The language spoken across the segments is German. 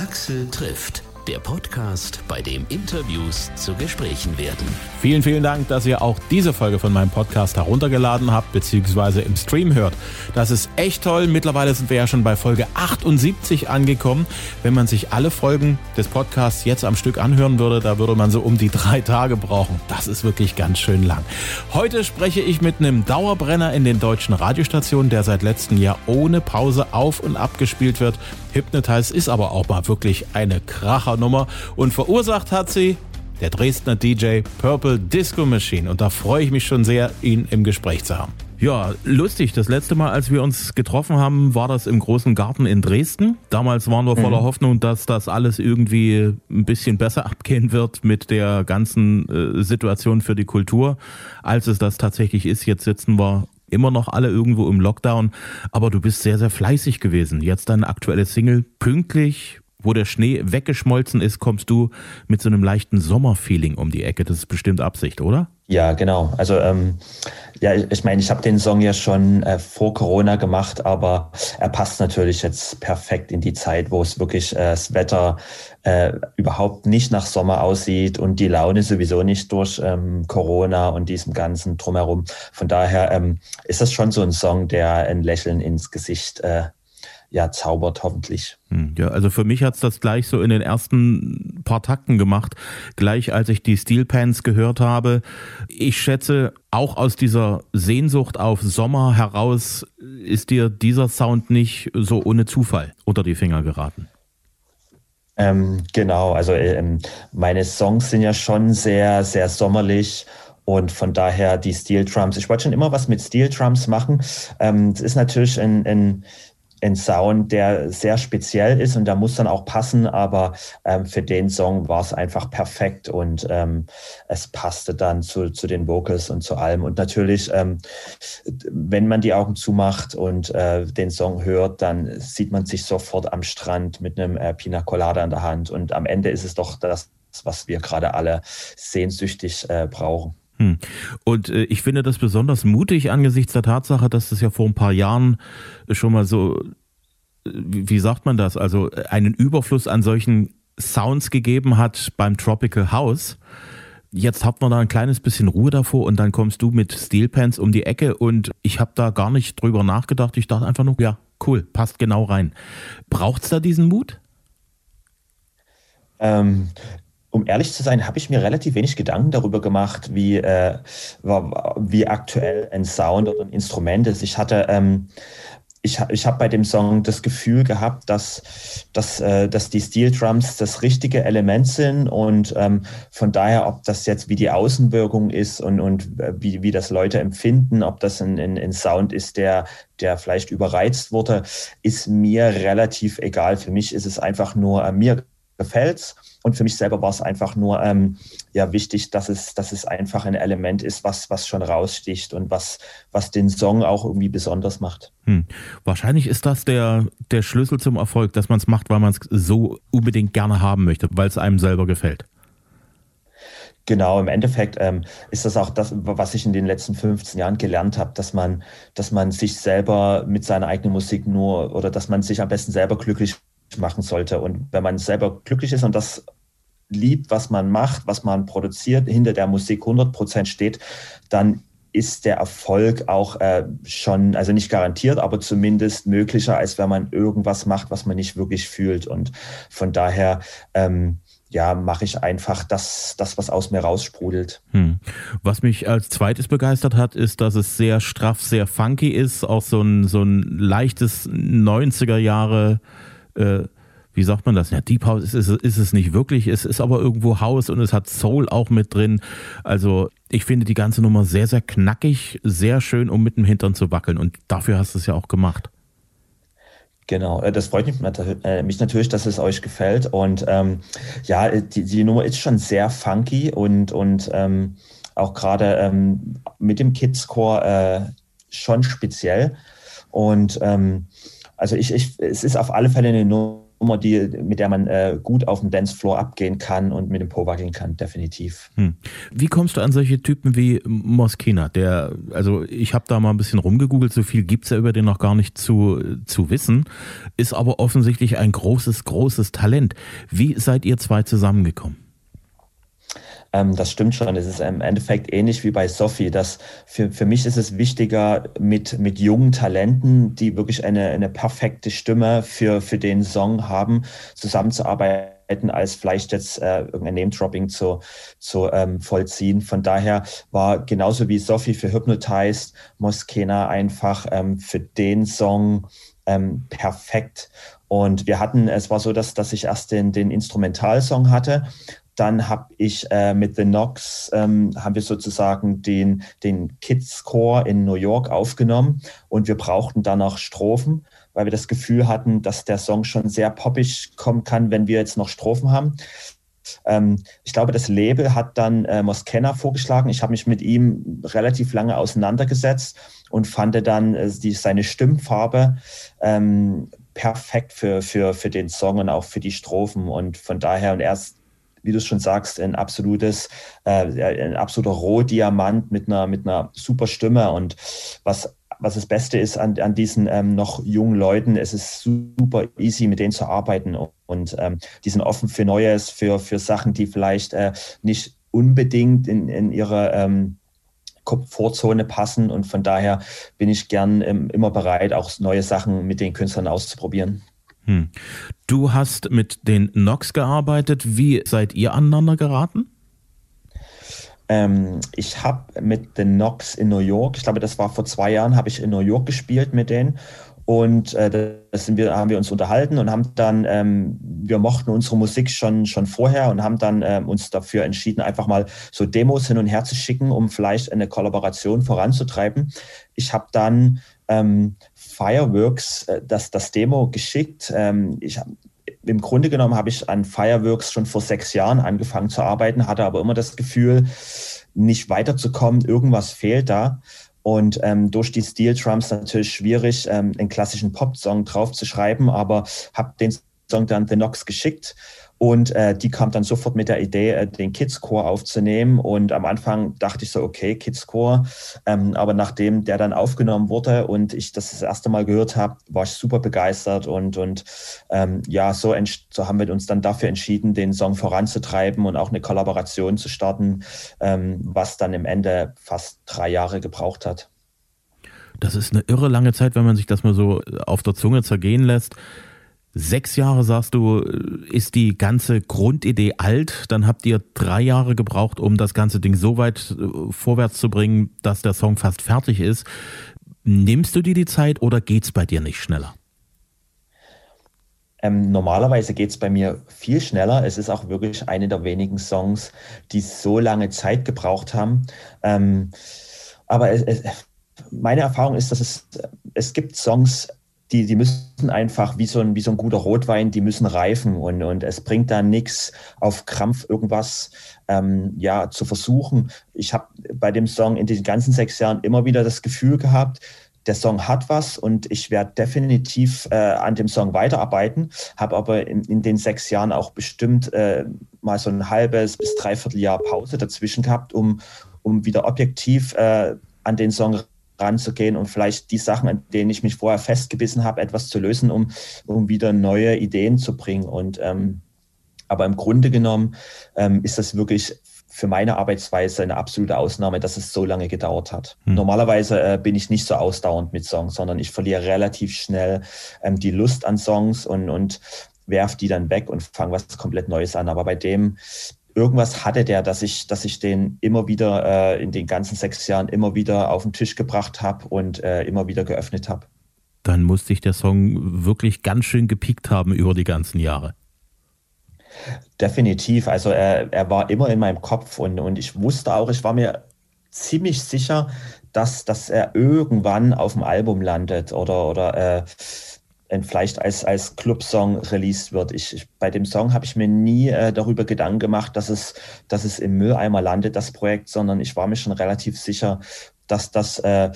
Axel trifft der Podcast, bei dem Interviews zu Gesprächen werden. Vielen, vielen Dank, dass ihr auch diese Folge von meinem Podcast heruntergeladen habt, beziehungsweise im Stream hört. Das ist echt toll. Mittlerweile sind wir ja schon bei Folge 78 angekommen. Wenn man sich alle Folgen des Podcasts jetzt am Stück anhören würde, da würde man so um die drei Tage brauchen. Das ist wirklich ganz schön lang. Heute spreche ich mit einem Dauerbrenner in den deutschen Radiostationen, der seit letztem Jahr ohne Pause auf und ab gespielt wird. Hypnotize ist aber auch mal wirklich eine Krachernummer und verursacht hat sie der Dresdner DJ Purple Disco Machine und da freue ich mich schon sehr, ihn im Gespräch zu haben. Ja, lustig. Das letzte Mal, als wir uns getroffen haben, war das im großen Garten in Dresden. Damals waren wir voller mhm. Hoffnung, dass das alles irgendwie ein bisschen besser abgehen wird mit der ganzen äh, Situation für die Kultur, als es das tatsächlich ist. Jetzt sitzen wir immer noch alle irgendwo im Lockdown, aber du bist sehr, sehr fleißig gewesen. Jetzt deine aktuelle Single, pünktlich, wo der Schnee weggeschmolzen ist, kommst du mit so einem leichten Sommerfeeling um die Ecke. Das ist bestimmt Absicht, oder? Ja, genau. Also ähm, ja, ich meine, ich habe den Song ja schon äh, vor Corona gemacht, aber er passt natürlich jetzt perfekt in die Zeit, wo es wirklich äh, das Wetter äh, überhaupt nicht nach Sommer aussieht und die Laune sowieso nicht durch ähm, Corona und diesem ganzen drumherum. Von daher ähm, ist das schon so ein Song, der ein Lächeln ins Gesicht äh, ja, zaubert, hoffentlich. Hm, ja, also für mich hat's das gleich so in den ersten paar Takten gemacht, gleich als ich die Steel Pants gehört habe. Ich schätze, auch aus dieser Sehnsucht auf Sommer heraus ist dir dieser Sound nicht so ohne Zufall unter die Finger geraten. Ähm, genau, also ähm, meine Songs sind ja schon sehr, sehr sommerlich und von daher die Steel Drums. Ich wollte schon immer was mit Steel Drums machen. Ähm, es ist natürlich ein, ein ein Sound, der sehr speziell ist und der muss dann auch passen, aber ähm, für den Song war es einfach perfekt und ähm, es passte dann zu, zu den Vocals und zu allem. Und natürlich, ähm, wenn man die Augen zumacht und äh, den Song hört, dann sieht man sich sofort am Strand mit einem äh, Pina Colada in der Hand und am Ende ist es doch das, was wir gerade alle sehnsüchtig äh, brauchen. Hm. Und äh, ich finde das besonders mutig angesichts der Tatsache, dass es ja vor ein paar Jahren schon mal so, äh, wie sagt man das, also äh, einen Überfluss an solchen Sounds gegeben hat beim Tropical House. Jetzt hat man da ein kleines bisschen Ruhe davor und dann kommst du mit Steel Pants um die Ecke und ich habe da gar nicht drüber nachgedacht. Ich dachte einfach nur, ja, cool, passt genau rein. Braucht's da diesen Mut? Ähm, um ehrlich zu sein, habe ich mir relativ wenig Gedanken darüber gemacht, wie, äh, wie aktuell ein Sound oder ein Instrument ist. Ich hatte, ähm, ich, ich habe bei dem Song das Gefühl gehabt, dass, dass, äh, dass die Steel Drums das richtige Element sind und ähm, von daher, ob das jetzt wie die Außenwirkung ist und, und äh, wie, wie das Leute empfinden, ob das ein, ein, ein Sound ist, der, der vielleicht überreizt wurde, ist mir relativ egal. Für mich ist es einfach nur, äh, mir gefällt's und für mich selber war es einfach nur ähm, ja wichtig, dass es, dass es einfach ein Element ist, was, was schon raussticht und was, was den Song auch irgendwie besonders macht. Hm. Wahrscheinlich ist das der, der Schlüssel zum Erfolg, dass man es macht, weil man es so unbedingt gerne haben möchte, weil es einem selber gefällt. Genau, im Endeffekt ähm, ist das auch das, was ich in den letzten 15 Jahren gelernt habe, dass man, dass man sich selber mit seiner eigenen Musik nur oder dass man sich am besten selber glücklich machen sollte. Und wenn man selber glücklich ist und das liebt, was man macht, was man produziert, hinter der Musik 100 Prozent steht, dann ist der Erfolg auch äh, schon, also nicht garantiert, aber zumindest möglicher, als wenn man irgendwas macht, was man nicht wirklich fühlt. Und von daher, ähm, ja, mache ich einfach das, das, was aus mir raussprudelt. Hm. Was mich als zweites begeistert hat, ist, dass es sehr straff, sehr funky ist, auch so ein, so ein leichtes 90er Jahre äh, wie sagt man das? Ja, Deep House ist, ist, ist es nicht wirklich. Es ist aber irgendwo House und es hat Soul auch mit drin. Also ich finde die ganze Nummer sehr, sehr knackig, sehr schön, um mit dem Hintern zu wackeln. Und dafür hast du es ja auch gemacht. Genau, äh, das freut mich, äh, mich, natürlich, dass es euch gefällt. Und ähm, ja, die, die, Nummer ist schon sehr funky und, und ähm, auch gerade ähm, mit dem Kidscore äh, schon speziell. Und ähm, also ich, ich, es ist auf alle Fälle eine Nummer, die, mit der man äh, gut auf dem Dancefloor abgehen kann und mit dem Po wackeln kann, definitiv. Hm. Wie kommst du an solche Typen wie Moskina? Der, also ich habe da mal ein bisschen rumgegoogelt, so viel gibt es ja über den noch gar nicht zu, zu wissen, ist aber offensichtlich ein großes, großes Talent. Wie seid ihr zwei zusammengekommen? Ähm, das stimmt schon. Es ist im Endeffekt ähnlich wie bei Sophie. Das für, für mich ist es wichtiger, mit, mit jungen Talenten, die wirklich eine, eine perfekte Stimme für, für den Song haben, zusammenzuarbeiten als vielleicht jetzt äh, irgendein Name-Dropping zu, zu ähm, vollziehen. Von daher war genauso wie Sophie für Hypnotized, Moskena einfach ähm, für den Song ähm, perfekt. Und wir hatten, es war so, dass, dass ich erst den, den Instrumentalsong hatte dann habe ich äh, mit The Knox, ähm, haben wir sozusagen den, den Kids Chor in New York aufgenommen und wir brauchten dann noch Strophen, weil wir das Gefühl hatten, dass der Song schon sehr poppig kommen kann, wenn wir jetzt noch Strophen haben. Ähm, ich glaube, das Label hat dann äh, Moskenna vorgeschlagen. Ich habe mich mit ihm relativ lange auseinandergesetzt und fand dann äh, die, seine Stimmfarbe ähm, perfekt für, für, für den Song und auch für die Strophen. Und von daher, und erst wie du schon sagst, ein absolutes, äh, ein absoluter Rohdiamant mit einer, mit einer super Stimme. Und was, was das Beste ist an, an diesen ähm, noch jungen Leuten, es ist super easy, mit denen zu arbeiten. Und ähm, die sind offen für Neues, für, für Sachen, die vielleicht äh, nicht unbedingt in, in ihre ähm, Komfortzone passen. Und von daher bin ich gern ähm, immer bereit, auch neue Sachen mit den Künstlern auszuprobieren. Hm. Du hast mit den Nox gearbeitet. Wie seid ihr aneinander geraten? Ähm, ich habe mit den Nox in New York, ich glaube, das war vor zwei Jahren, habe ich in New York gespielt mit denen. Und äh, das sind wir, haben wir uns unterhalten und haben dann, ähm, wir mochten unsere Musik schon, schon vorher und haben dann ähm, uns dafür entschieden, einfach mal so Demos hin und her zu schicken, um vielleicht eine Kollaboration voranzutreiben. Ich habe dann ähm, Fireworks äh, das, das Demo geschickt. Ähm, ich im Grunde genommen habe ich an Fireworks schon vor sechs Jahren angefangen zu arbeiten, hatte aber immer das Gefühl, nicht weiterzukommen, irgendwas fehlt da. Und ähm, durch die Steel Drums natürlich schwierig, ähm, einen klassischen Pop-Song drauf zu schreiben, aber habe den Song dann The Knox geschickt und äh, die kam dann sofort mit der Idee, äh, den Kids Chor aufzunehmen. Und am Anfang dachte ich so, okay, Kids Chor. Ähm, aber nachdem der dann aufgenommen wurde und ich das das erste Mal gehört habe, war ich super begeistert. Und, und ähm, ja, so, so haben wir uns dann dafür entschieden, den Song voranzutreiben und auch eine Kollaboration zu starten, ähm, was dann im Ende fast drei Jahre gebraucht hat. Das ist eine irre lange Zeit, wenn man sich das mal so auf der Zunge zergehen lässt. Sechs Jahre, sagst du, ist die ganze Grundidee alt. Dann habt ihr drei Jahre gebraucht, um das ganze Ding so weit äh, vorwärts zu bringen, dass der Song fast fertig ist. Nimmst du dir die Zeit oder geht es bei dir nicht schneller? Ähm, normalerweise geht es bei mir viel schneller. Es ist auch wirklich eine der wenigen Songs, die so lange Zeit gebraucht haben. Ähm, aber es, es, meine Erfahrung ist, dass es, es gibt Songs, die, die müssen einfach wie so, ein, wie so ein guter Rotwein, die müssen reifen und, und es bringt da nichts auf Krampf irgendwas ähm, ja, zu versuchen. Ich habe bei dem Song in diesen ganzen sechs Jahren immer wieder das Gefühl gehabt, der Song hat was und ich werde definitiv äh, an dem Song weiterarbeiten, habe aber in, in, den sechs Jahren auch bestimmt äh, mal so ein halbes bis dreiviertel Jahr Pause dazwischen gehabt, um, um wieder objektiv äh, an den Song ranzugehen und vielleicht die Sachen, an denen ich mich vorher festgebissen habe, etwas zu lösen, um, um wieder neue Ideen zu bringen. Und ähm, aber im Grunde genommen ähm, ist das wirklich für meine Arbeitsweise eine absolute Ausnahme, dass es so lange gedauert hat. Hm. Normalerweise äh, bin ich nicht so ausdauernd mit Songs, sondern ich verliere relativ schnell ähm, die Lust an Songs und, und werf die dann weg und fange was komplett Neues an. Aber bei dem irgendwas hatte der, dass ich, dass ich den immer wieder äh, in den ganzen sechs Jahren immer wieder auf den Tisch gebracht habe und äh, immer wieder geöffnet habe. Dann musste sich der Song wirklich ganz schön gepiekt haben über die ganzen Jahre. Definitiv. Also er, er war immer in meinem Kopf und, und ich wusste auch, ich war mir ziemlich sicher, dass, dass er irgendwann auf dem Album landet oder, oder äh, vielleicht als, als Clubsong released wird. Ich, ich bei dem Song habe ich mir nie äh, darüber Gedanken gemacht, dass es, dass es im Mülleimer landet, das Projekt, sondern ich war mir schon relativ sicher, dass das äh,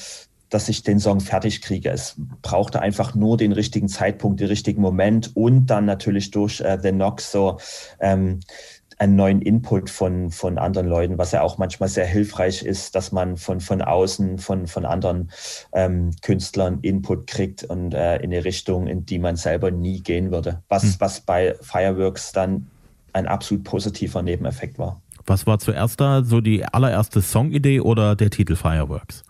dass ich den Song fertig kriege. Es brauchte einfach nur den richtigen Zeitpunkt, den richtigen Moment und dann natürlich durch äh, The Knox so ähm, einen neuen Input von, von anderen Leuten, was ja auch manchmal sehr hilfreich ist, dass man von, von außen, von, von anderen ähm, Künstlern Input kriegt und äh, in eine Richtung, in die man selber nie gehen würde. Was, hm. was bei Fireworks dann ein absolut positiver Nebeneffekt war. Was war zuerst da, so die allererste Songidee oder der Titel Fireworks?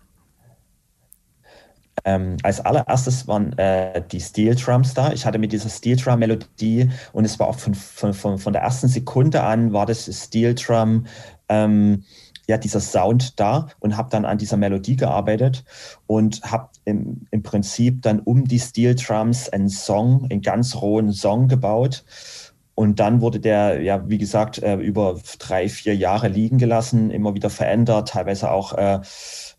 Ähm, als allererstes waren äh, die Steel Drums da. Ich hatte mit dieser Steel Drum Melodie und es war auch von, von, von, von der ersten Sekunde an war das Steel Drum, ähm, ja, dieser Sound da und habe dann an dieser Melodie gearbeitet und habe im, im Prinzip dann um die Steel Drums einen Song, einen ganz rohen Song gebaut. Und dann wurde der, ja, wie gesagt, äh, über drei, vier Jahre liegen gelassen, immer wieder verändert, teilweise auch äh,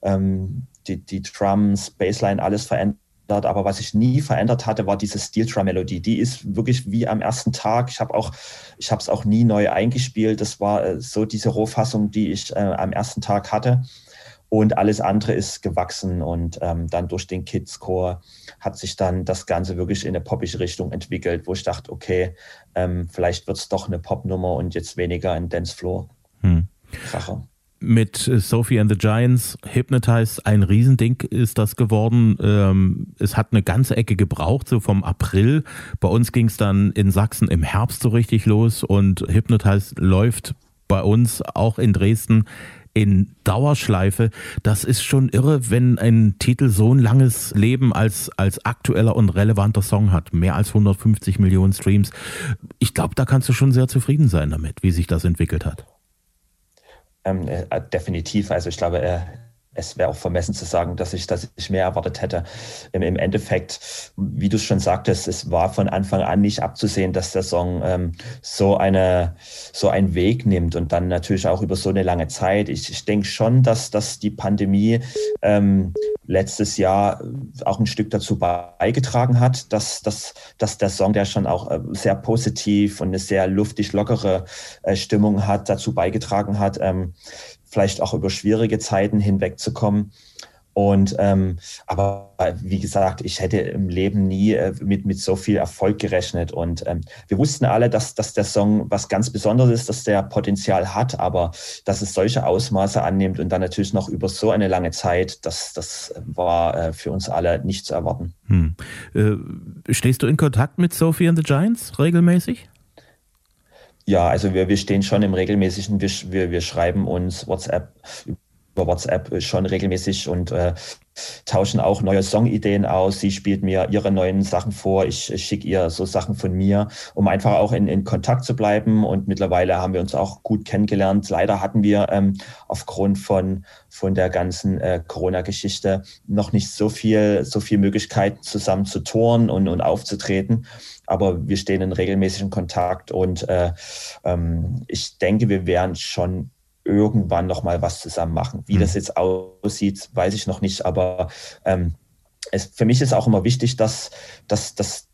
ähm, die, die Drums, Bassline, alles verändert. Aber was ich nie verändert hatte, war diese Steel Drum Melodie. Die ist wirklich wie am ersten Tag. Ich habe auch, ich habe es auch nie neu eingespielt. Das war äh, so diese Rohfassung, die ich äh, am ersten Tag hatte. Und alles andere ist gewachsen und ähm, dann durch den Kids Core hat sich dann das Ganze wirklich in eine poppige Richtung entwickelt, wo ich dachte, okay, ähm, vielleicht wird es doch eine Popnummer und jetzt weniger ein Dancefloor. Hm. Mit Sophie and the Giants, Hypnotized, ein Riesending ist das geworden. Ähm, es hat eine ganze Ecke gebraucht, so vom April. Bei uns ging es dann in Sachsen im Herbst so richtig los und Hypnotized läuft bei uns auch in Dresden in Dauerschleife. Das ist schon irre, wenn ein Titel so ein langes Leben als, als aktueller und relevanter Song hat. Mehr als 150 Millionen Streams. Ich glaube, da kannst du schon sehr zufrieden sein damit, wie sich das entwickelt hat. Ähm, äh, definitiv. Also ich glaube, äh, es wäre auch vermessen zu sagen, dass ich, dass ich mehr erwartet hätte. Im, Im, Endeffekt, wie du schon sagtest, es war von Anfang an nicht abzusehen, dass der Song ähm, so eine so einen Weg nimmt und dann natürlich auch über so eine lange Zeit. Ich, ich denke schon, dass, dass die Pandemie ähm, letztes Jahr auch ein Stück dazu beigetragen hat, dass, dass, dass der Song, der schon auch äh, sehr positiv und eine sehr luftig lockere äh, Stimmung hat, dazu beigetragen hat, ähm, vielleicht auch über schwierige Zeiten hinwegzukommen. Und ähm, aber wie gesagt, ich hätte im Leben nie äh, mit, mit so viel Erfolg gerechnet. Und ähm, wir wussten alle, dass, dass der Song was ganz Besonderes ist, dass der Potenzial hat, aber dass es solche Ausmaße annimmt und dann natürlich noch über so eine lange Zeit, das, das war äh, für uns alle nicht zu erwarten. Hm. Äh, stehst du in Kontakt mit Sophie and the Giants regelmäßig? Ja, also wir, wir stehen schon im regelmäßigen, wir, wir, wir schreiben uns WhatsApp über WhatsApp schon regelmäßig und äh, tauschen auch neue Songideen aus. Sie spielt mir ihre neuen Sachen vor. Ich, ich schicke ihr so Sachen von mir, um einfach auch in, in Kontakt zu bleiben. Und mittlerweile haben wir uns auch gut kennengelernt. Leider hatten wir ähm, aufgrund von, von der ganzen äh, Corona-Geschichte noch nicht so viel, so viel Möglichkeiten zusammen zu touren und, und aufzutreten. Aber wir stehen in regelmäßigem Kontakt und äh, ähm, ich denke, wir werden schon irgendwann noch mal was zusammen machen. Wie mhm. das jetzt aussieht, weiß ich noch nicht, aber ähm, es, für mich ist auch immer wichtig, dass, dass, dass,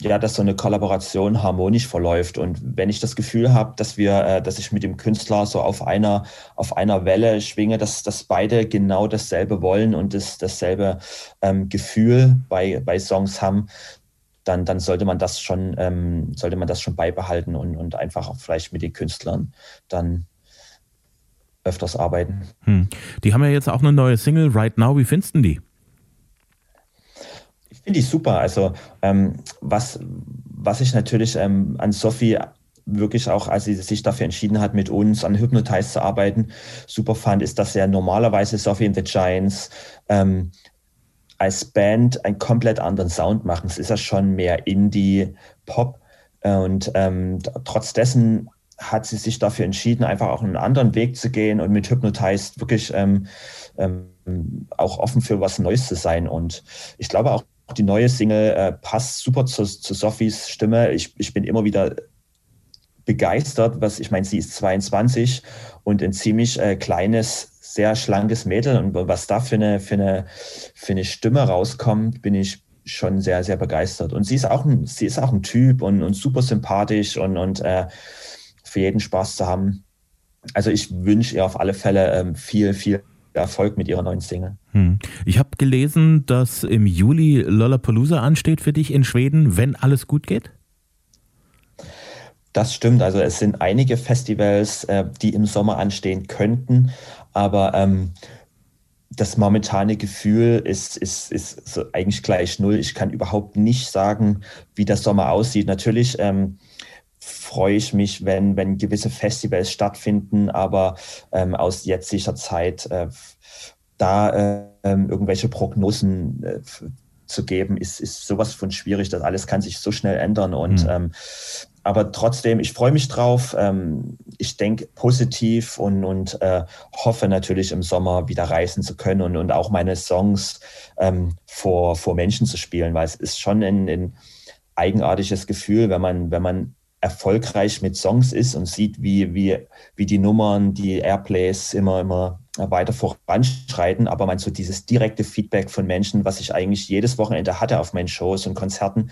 ja, dass so eine Kollaboration harmonisch verläuft. Und wenn ich das Gefühl habe, dass wir, äh, dass ich mit dem Künstler so auf einer, auf einer Welle schwinge, dass, dass beide genau dasselbe wollen und das, dasselbe ähm, Gefühl bei, bei Songs haben, dann, dann sollte man das schon, ähm, sollte man das schon beibehalten und, und einfach auch vielleicht mit den Künstlern dann öfters arbeiten. Hm. Die haben ja jetzt auch eine neue Single, Right Now. Wie findest du die? Ich finde die super. Also ähm, was, was ich natürlich ähm, an Sophie wirklich auch, als sie sich dafür entschieden hat, mit uns an Hypnotize zu arbeiten, super fand, ist, dass ja normalerweise Sophie and the Giants ähm, als Band einen komplett anderen Sound machen. Es ist ja schon mehr Indie-Pop. Und ähm, trotz dessen hat sie sich dafür entschieden, einfach auch einen anderen Weg zu gehen und mit Hypnotized wirklich ähm, ähm, auch offen für was Neues zu sein. Und ich glaube auch, die neue Single äh, passt super zu, zu Sophies Stimme. Ich, ich bin immer wieder begeistert, was ich meine, sie ist 22 und ein ziemlich äh, kleines, sehr schlankes Mädel und was da für eine, für eine, für eine Stimme rauskommt, bin ich schon sehr, sehr begeistert. Und sie ist auch ein, sie ist auch ein Typ und, und super sympathisch und, und äh, für jeden Spaß zu haben. Also ich wünsche ihr auf alle Fälle ähm, viel, viel Erfolg mit ihrer neuen Single. Hm. Ich habe gelesen, dass im Juli Lollapalooza ansteht für dich in Schweden, wenn alles gut geht. Das stimmt. Also es sind einige Festivals, äh, die im Sommer anstehen könnten, aber ähm, das momentane Gefühl ist, ist, ist so eigentlich gleich null. Ich kann überhaupt nicht sagen, wie der Sommer aussieht. Natürlich ähm, freue ich mich, wenn, wenn gewisse Festivals stattfinden, aber ähm, aus jetziger Zeit äh, da äh, irgendwelche Prognosen äh, zu geben, ist, ist sowas von schwierig. Das alles kann sich so schnell ändern und mhm. ähm, aber trotzdem, ich freue mich drauf. Ähm, ich denke positiv und, und äh, hoffe natürlich im Sommer wieder reisen zu können und, und auch meine Songs ähm, vor, vor Menschen zu spielen, weil es ist schon ein, ein eigenartiges Gefühl, wenn man, wenn man erfolgreich mit Songs ist und sieht, wie, wie, wie die Nummern, die Airplays immer, immer weiter voranschreiten, aber man so dieses direkte Feedback von Menschen, was ich eigentlich jedes Wochenende hatte auf meinen Shows und Konzerten,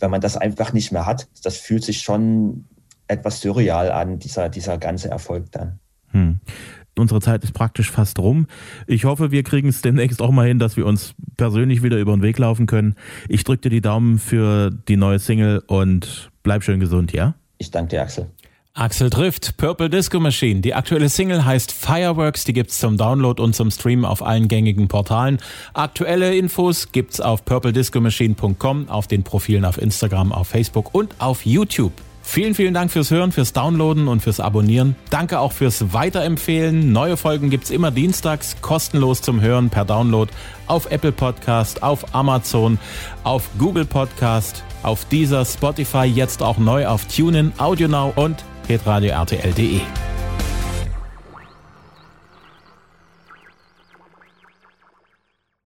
wenn man das einfach nicht mehr hat, das fühlt sich schon etwas surreal an, dieser, dieser ganze Erfolg dann. Hm. Unsere Zeit ist praktisch fast rum. Ich hoffe, wir kriegen es demnächst auch mal hin, dass wir uns persönlich wieder über den Weg laufen können. Ich drücke dir die Daumen für die neue Single und bleib schön gesund, ja? Ich danke dir, Axel. Axel trifft Purple Disco Machine. Die aktuelle Single heißt Fireworks. Die gibt's zum Download und zum Stream auf allen gängigen Portalen. Aktuelle Infos gibt's auf purplediscomachine.com, auf den Profilen auf Instagram, auf Facebook und auf YouTube. Vielen, vielen Dank fürs Hören, fürs Downloaden und fürs Abonnieren. Danke auch fürs Weiterempfehlen. Neue Folgen gibt's immer dienstags, kostenlos zum Hören per Download auf Apple Podcast, auf Amazon, auf Google Podcast, auf dieser Spotify, jetzt auch neu auf TuneIn, AudioNow und hitradio RTL.de.